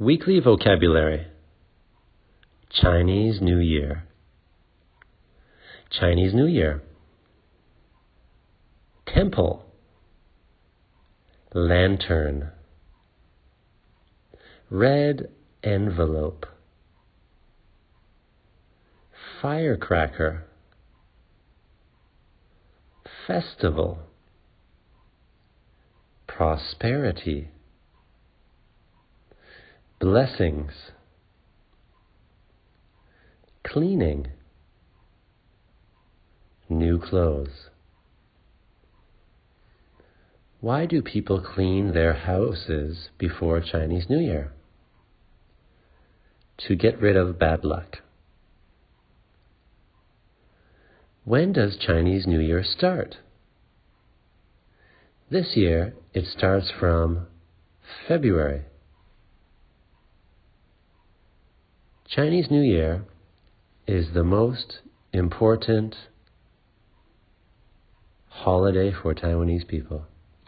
Weekly vocabulary Chinese New Year. Chinese New Year. Temple. Lantern. Red envelope. Firecracker. Festival. Prosperity blessings, cleaning, new clothes. Why do people clean their houses before Chinese New Year? To get rid of bad luck. When does Chinese New Year start? This year it starts from February. Chinese New Year is the most important holiday for Taiwanese people.